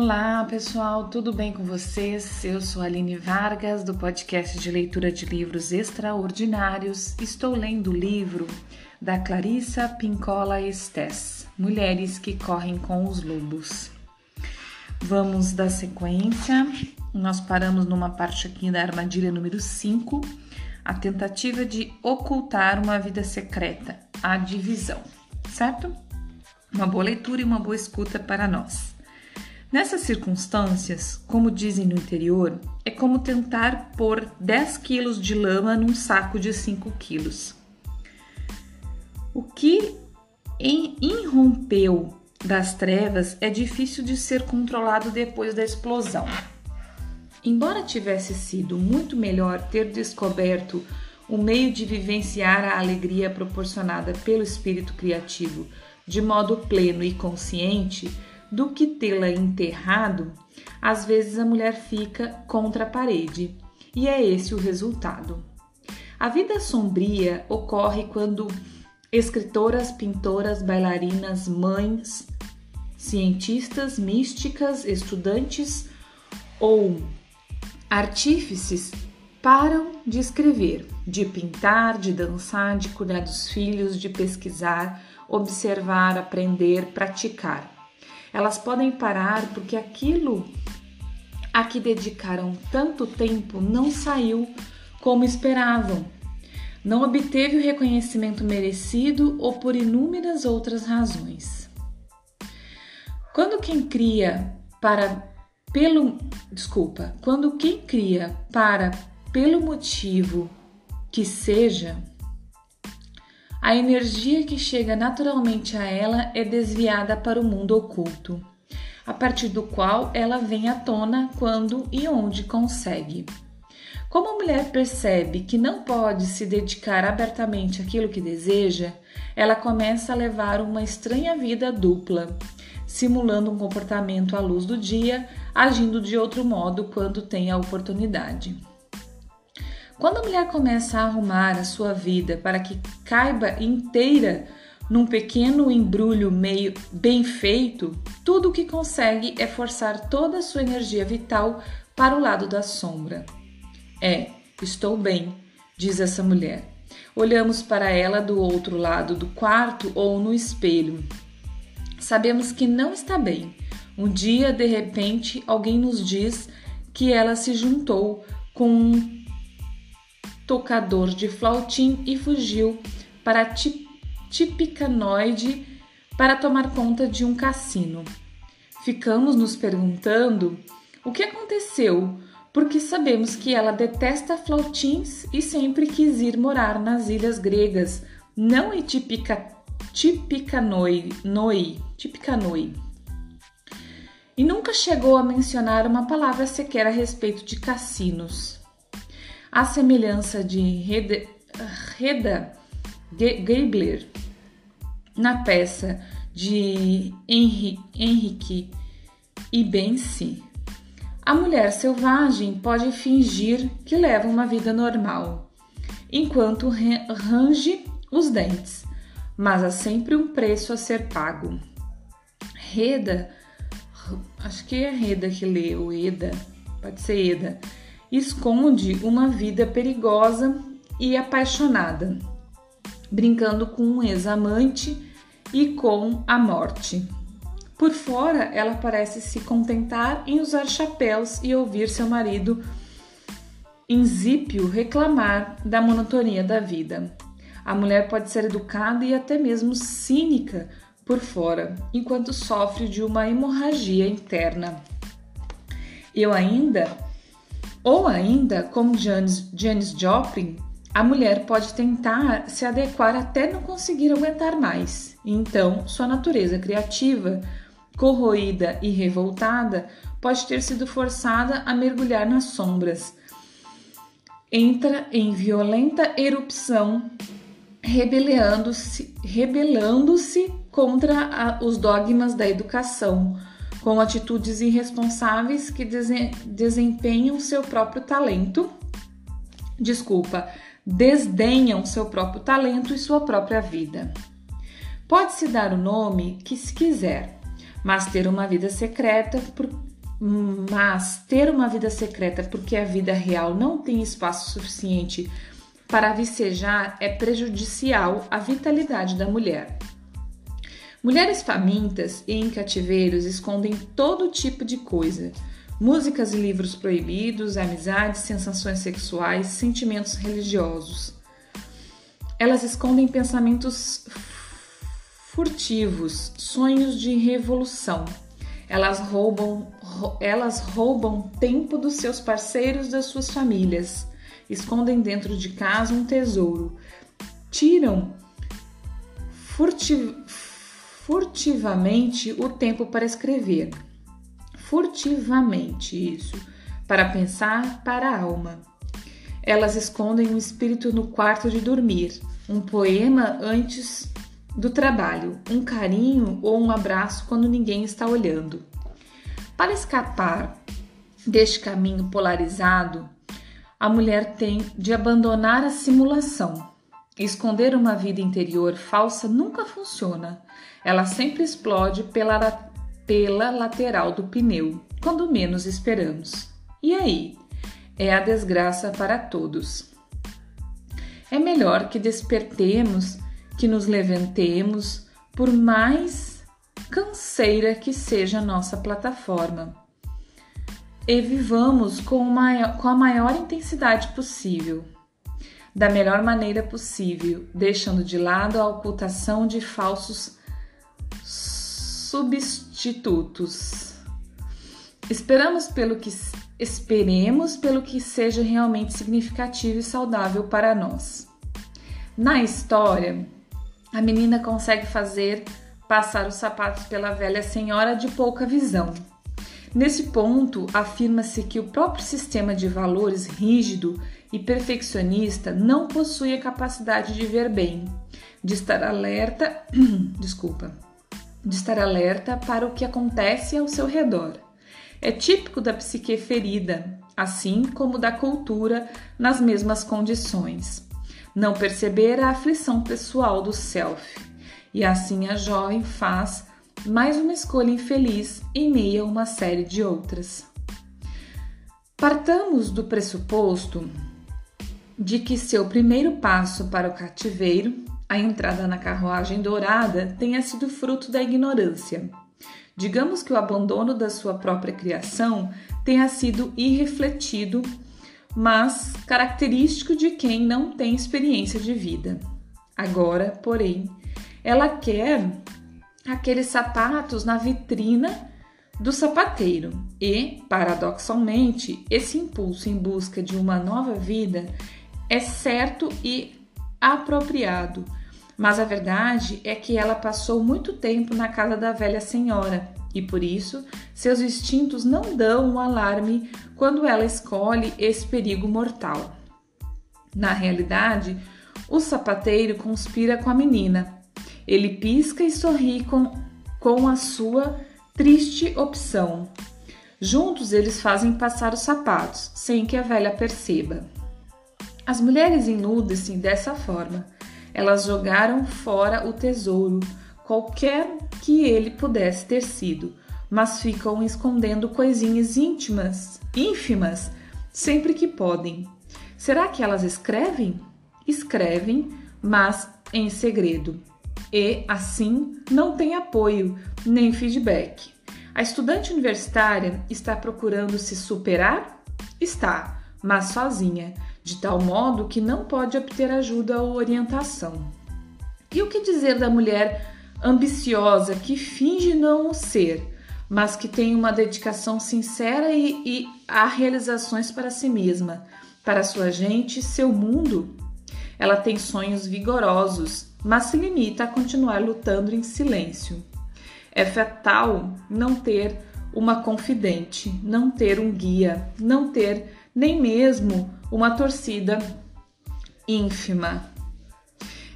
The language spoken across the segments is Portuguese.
Olá pessoal, tudo bem com vocês? Eu sou Aline Vargas do podcast de leitura de livros extraordinários. Estou lendo o livro da Clarissa Pincola Estes, Mulheres que Correm com os Lobos. Vamos dar sequência. Nós paramos numa parte aqui da armadilha número 5, a tentativa de ocultar uma vida secreta, a divisão, certo? Uma boa leitura e uma boa escuta para nós. Nessas circunstâncias, como dizem no interior, é como tentar pôr 10 quilos de lama num saco de 5 quilos. O que irrompeu das trevas é difícil de ser controlado depois da explosão. Embora tivesse sido muito melhor ter descoberto o meio de vivenciar a alegria proporcionada pelo espírito criativo de modo pleno e consciente, do que tê-la enterrado, às vezes a mulher fica contra a parede, e é esse o resultado. A vida sombria ocorre quando escritoras, pintoras, bailarinas, mães, cientistas, místicas, estudantes ou artífices param de escrever, de pintar, de dançar, de cuidar dos filhos, de pesquisar, observar, aprender, praticar. Elas podem parar porque aquilo a que dedicaram tanto tempo não saiu como esperavam. Não obteve o reconhecimento merecido ou por inúmeras outras razões. Quando quem cria para pelo desculpa, quando quem cria para pelo motivo que seja, a energia que chega naturalmente a ela é desviada para o mundo oculto, a partir do qual ela vem à tona quando e onde consegue. Como a mulher percebe que não pode se dedicar abertamente àquilo que deseja, ela começa a levar uma estranha vida dupla, simulando um comportamento à luz do dia, agindo de outro modo quando tem a oportunidade. Quando a mulher começa a arrumar a sua vida para que caiba inteira num pequeno embrulho meio bem feito, tudo o que consegue é forçar toda a sua energia vital para o lado da sombra. É, estou bem, diz essa mulher. Olhamos para ela do outro lado do quarto ou no espelho. Sabemos que não está bem. Um dia, de repente, alguém nos diz que ela se juntou com um tocador de flautim e fugiu para Tipicanoide para tomar conta de um cassino. Ficamos nos perguntando o que aconteceu, porque sabemos que ela detesta flautins e sempre quis ir morar nas ilhas gregas, não em Tipica, Tipicanoi, Noi, Tipicanoi. E nunca chegou a mencionar uma palavra sequer a respeito de cassinos. A semelhança de Reda, Gabler na peça de Henrique Ibense, a mulher selvagem pode fingir que leva uma vida normal, enquanto range os dentes, mas há sempre um preço a ser pago. Reda, acho que é Reda que lê, ou Eda, pode ser Eda, esconde uma vida perigosa e apaixonada, brincando com um ex-amante e com a morte. Por fora, ela parece se contentar em usar chapéus e ouvir seu marido insípio reclamar da monotonia da vida. A mulher pode ser educada e até mesmo cínica por fora, enquanto sofre de uma hemorragia interna. Eu ainda ou ainda, como Janis, Janis Joplin, a mulher pode tentar se adequar até não conseguir aguentar mais. Então, sua natureza criativa, corroída e revoltada, pode ter sido forçada a mergulhar nas sombras. Entra em violenta erupção, rebelando-se rebelando contra a, os dogmas da educação, com atitudes irresponsáveis que desempenham seu próprio talento. Desculpa, desdenham seu próprio talento e sua própria vida. Pode-se dar o nome que se quiser, mas ter uma vida secreta Mas ter uma vida secreta porque a vida real não tem espaço suficiente para vicejar é prejudicial à vitalidade da mulher. Mulheres famintas e em cativeiros escondem todo tipo de coisa: músicas e livros proibidos, amizades, sensações sexuais, sentimentos religiosos. Elas escondem pensamentos furtivos, sonhos de revolução. Elas roubam, elas roubam tempo dos seus parceiros, das suas famílias. Escondem dentro de casa um tesouro. Tiram furtiv, furtivamente o tempo para escrever. Furtivamente, isso. Para pensar para a alma. Elas escondem um espírito no quarto de dormir, um poema antes do trabalho, um carinho ou um abraço quando ninguém está olhando. Para escapar deste caminho polarizado, a mulher tem de abandonar a simulação. Esconder uma vida interior falsa nunca funciona. Ela sempre explode pela, pela lateral do pneu, quando menos esperamos. E aí? É a desgraça para todos. É melhor que despertemos que nos levantemos, por mais canseira que seja a nossa plataforma. E vivamos com, maior, com a maior intensidade possível, da melhor maneira possível, deixando de lado a ocultação de falsos substitutos. Esperamos pelo que esperemos pelo que seja realmente significativo e saudável para nós. Na história, a menina consegue fazer passar os sapatos pela velha senhora de pouca visão. Nesse ponto, afirma-se que o próprio sistema de valores rígido e perfeccionista não possui a capacidade de ver bem, de estar alerta, desculpa, de estar alerta para o que acontece ao seu redor. É típico da psique ferida, assim como da cultura nas mesmas condições não perceber a aflição pessoal do self. E assim a jovem faz mais uma escolha infeliz em meio a uma série de outras. Partamos do pressuposto de que seu primeiro passo para o cativeiro, a entrada na carruagem dourada, tenha sido fruto da ignorância. Digamos que o abandono da sua própria criação tenha sido irrefletido mas característico de quem não tem experiência de vida. Agora, porém, ela quer aqueles sapatos na vitrina do sapateiro e, paradoxalmente, esse impulso em busca de uma nova vida é certo e apropriado, mas a verdade é que ela passou muito tempo na casa da velha senhora e por isso seus instintos não dão um alarme quando ela escolhe esse perigo mortal. Na realidade, o sapateiro conspira com a menina. Ele pisca e sorri com, com a sua triste opção. Juntos eles fazem passar os sapatos, sem que a velha perceba. As mulheres inudem-se dessa forma. Elas jogaram fora o tesouro, qualquer que ele pudesse ter sido, mas ficam escondendo coisinhas íntimas, ínfimas, sempre que podem. Será que elas escrevem? Escrevem, mas em segredo. E, assim, não tem apoio nem feedback. A estudante universitária está procurando se superar? Está, mas sozinha, de tal modo que não pode obter ajuda ou orientação. E o que dizer da mulher ambiciosa que finge não o ser, mas que tem uma dedicação sincera e, e há realizações para si mesma, para sua gente, seu mundo. Ela tem sonhos vigorosos, mas se limita a continuar lutando em silêncio. É fatal não ter uma confidente, não ter um guia, não ter nem mesmo uma torcida ínfima.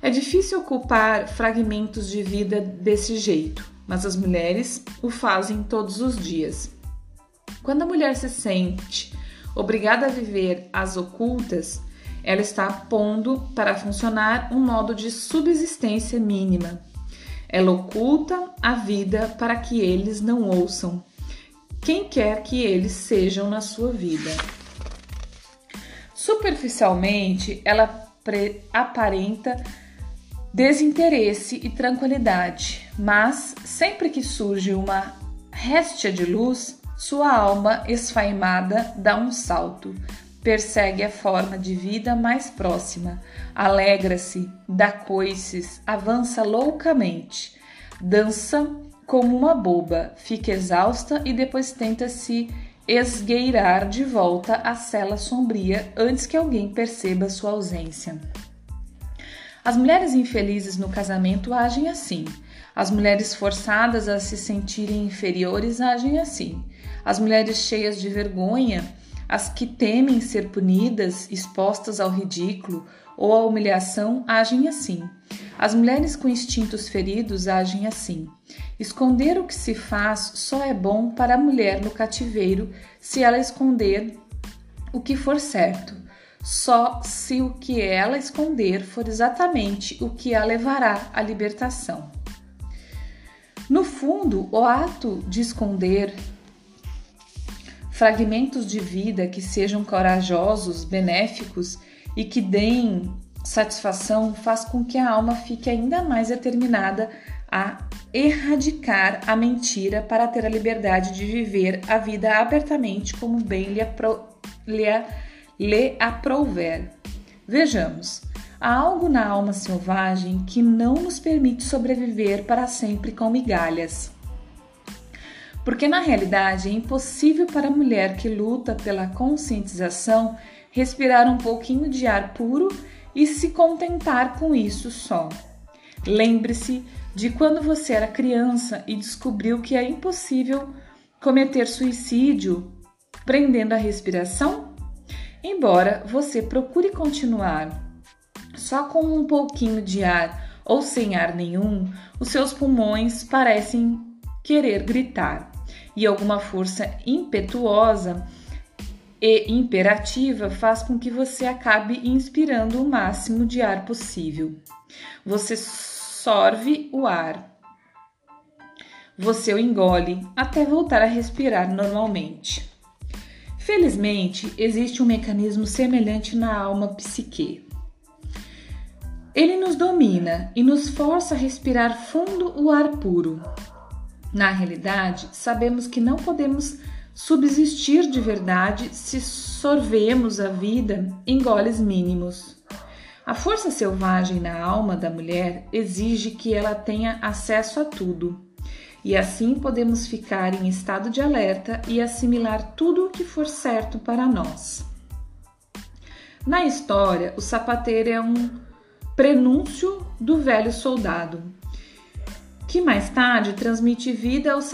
É difícil ocupar fragmentos de vida desse jeito, mas as mulheres o fazem todos os dias. Quando a mulher se sente obrigada a viver às ocultas, ela está pondo para funcionar um modo de subsistência mínima. Ela oculta a vida para que eles não ouçam. quem quer que eles sejam na sua vida. Superficialmente, ela aparenta desinteresse e tranquilidade, mas sempre que surge uma réstia de luz, sua alma esfaimada dá um salto, persegue a forma de vida mais próxima, alegra-se, dá coices, avança loucamente, dança como uma boba, fica exausta e depois tenta se esgueirar de volta à cela sombria antes que alguém perceba sua ausência. As mulheres infelizes no casamento agem assim. As mulheres forçadas a se sentirem inferiores agem assim. As mulheres cheias de vergonha, as que temem ser punidas, expostas ao ridículo ou à humilhação, agem assim. As mulheres com instintos feridos agem assim. Esconder o que se faz só é bom para a mulher no cativeiro se ela esconder o que for certo, só se o que ela esconder for exatamente o que a levará à libertação. No fundo, o ato de esconder fragmentos de vida que sejam corajosos, benéficos e que deem satisfação faz com que a alma fique ainda mais determinada a erradicar a mentira para ter a liberdade de viver a vida abertamente como bem lhe, apro lhe, lhe aprouver. Vejamos, há algo na alma selvagem que não nos permite sobreviver para sempre com migalhas. Porque na realidade é impossível para a mulher que luta pela conscientização respirar um pouquinho de ar puro e se contentar com isso só. Lembre-se de quando você era criança e descobriu que é impossível cometer suicídio prendendo a respiração? Embora você procure continuar só com um pouquinho de ar ou sem ar nenhum, os seus pulmões parecem querer gritar e alguma força impetuosa e imperativa faz com que você acabe inspirando o máximo de ar possível. Você sorve o ar. Você o engole até voltar a respirar normalmente. Felizmente, existe um mecanismo semelhante na alma psique. Ele nos domina e nos força a respirar fundo o ar puro. Na realidade, sabemos que não podemos subsistir de verdade se sorvemos a vida em goles mínimos. A força selvagem na alma da mulher exige que ela tenha acesso a tudo, e assim podemos ficar em estado de alerta e assimilar tudo o que for certo para nós. Na história, o sapateiro é um prenúncio do velho soldado, que mais tarde transmite vida aos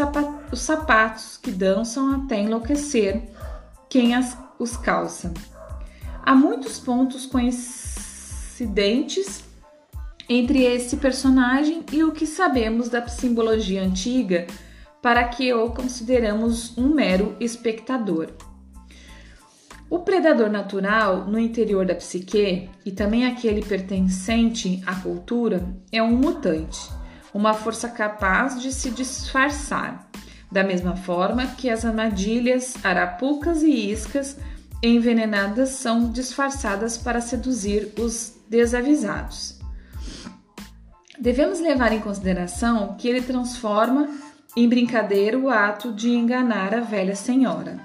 os sapatos que dançam até enlouquecer quem as, os calça. Há muitos pontos coincidentes entre esse personagem e o que sabemos da simbologia antiga para que o consideramos um mero espectador. O predador natural no interior da psique e também aquele pertencente à cultura é um mutante uma força capaz de se disfarçar, da mesma forma que as armadilhas, arapucas e iscas envenenadas são disfarçadas para seduzir os desavisados. Devemos levar em consideração que ele transforma em brincadeira o ato de enganar a velha senhora.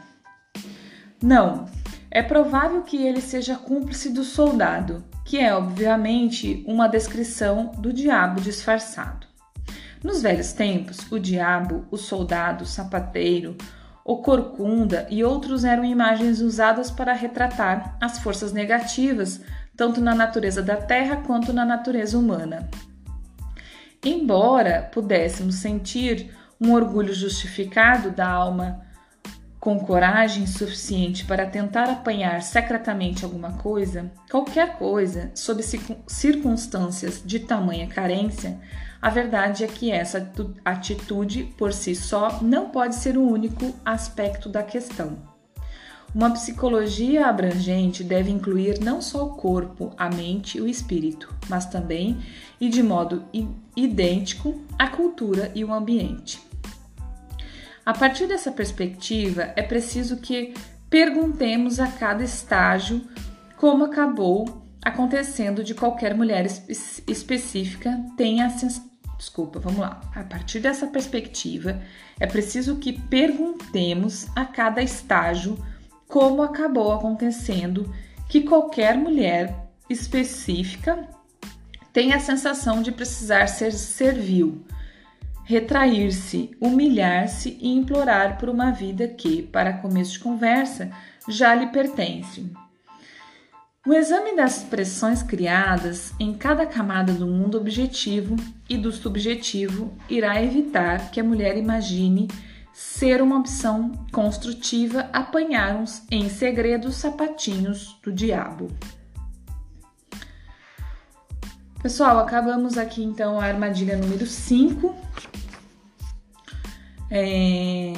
Não, é provável que ele seja cúmplice do soldado, que é obviamente uma descrição do diabo disfarçado. Nos velhos tempos, o diabo, o soldado, o sapateiro, o corcunda e outros eram imagens usadas para retratar as forças negativas, tanto na natureza da terra quanto na natureza humana. Embora pudéssemos sentir um orgulho justificado da alma com coragem suficiente para tentar apanhar secretamente alguma coisa, qualquer coisa, sob circunstâncias de tamanha carência, a verdade é que essa atitude por si só não pode ser o único aspecto da questão. Uma psicologia abrangente deve incluir não só o corpo, a mente e o espírito, mas também, e de modo idêntico, a cultura e o ambiente. A partir dessa perspectiva, é preciso que perguntemos a cada estágio como acabou acontecendo de qualquer mulher específica tenha desculpa, vamos lá. A partir dessa perspectiva, é preciso que perguntemos a cada estágio como acabou acontecendo que qualquer mulher específica tenha a sensação de precisar ser servil, retrair-se, humilhar-se e implorar por uma vida que, para começo de conversa, já lhe pertence. O exame das expressões criadas em cada camada do mundo objetivo e do subjetivo irá evitar que a mulher imagine ser uma opção construtiva apanhar uns em segredo os sapatinhos do diabo. Pessoal, acabamos aqui então a armadilha número 5. É,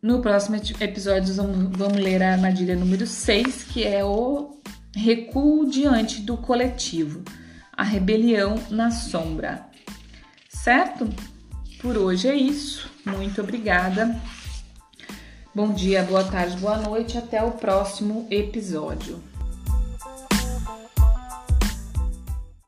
no próximo episódio vamos, vamos ler a armadilha número 6, que é o recuo diante do coletivo, a rebelião na sombra. Certo? Por hoje é isso. Muito obrigada. Bom dia, boa tarde, boa noite. Até o próximo episódio.